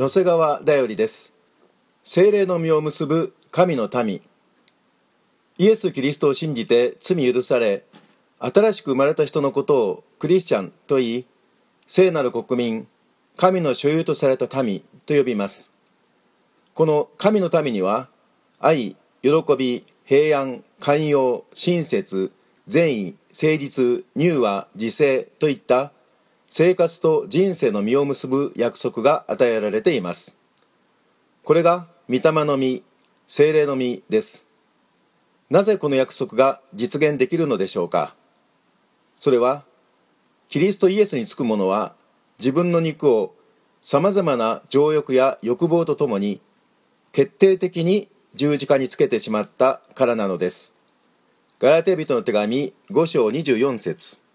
野瀬川だよりです。精霊の実を結ぶ神の民。イエス・キリストを信じて罪許され新しく生まれた人のことをクリスチャンと言い聖なる国民神の所有とされた民と呼びます。この神の民には愛喜び平安寛容親切善意誠実乳和自制といった生活と人生の実を結ぶ約束が与えられています。これが御霊の実精霊の実です。なぜこの約束が実現できるのでしょうか。それはキリストイエスにつく者は自分の肉をさまざまな情欲や欲望とともに決定的に十字架につけてしまったからなのです。ガラテ人の手紙5章24節。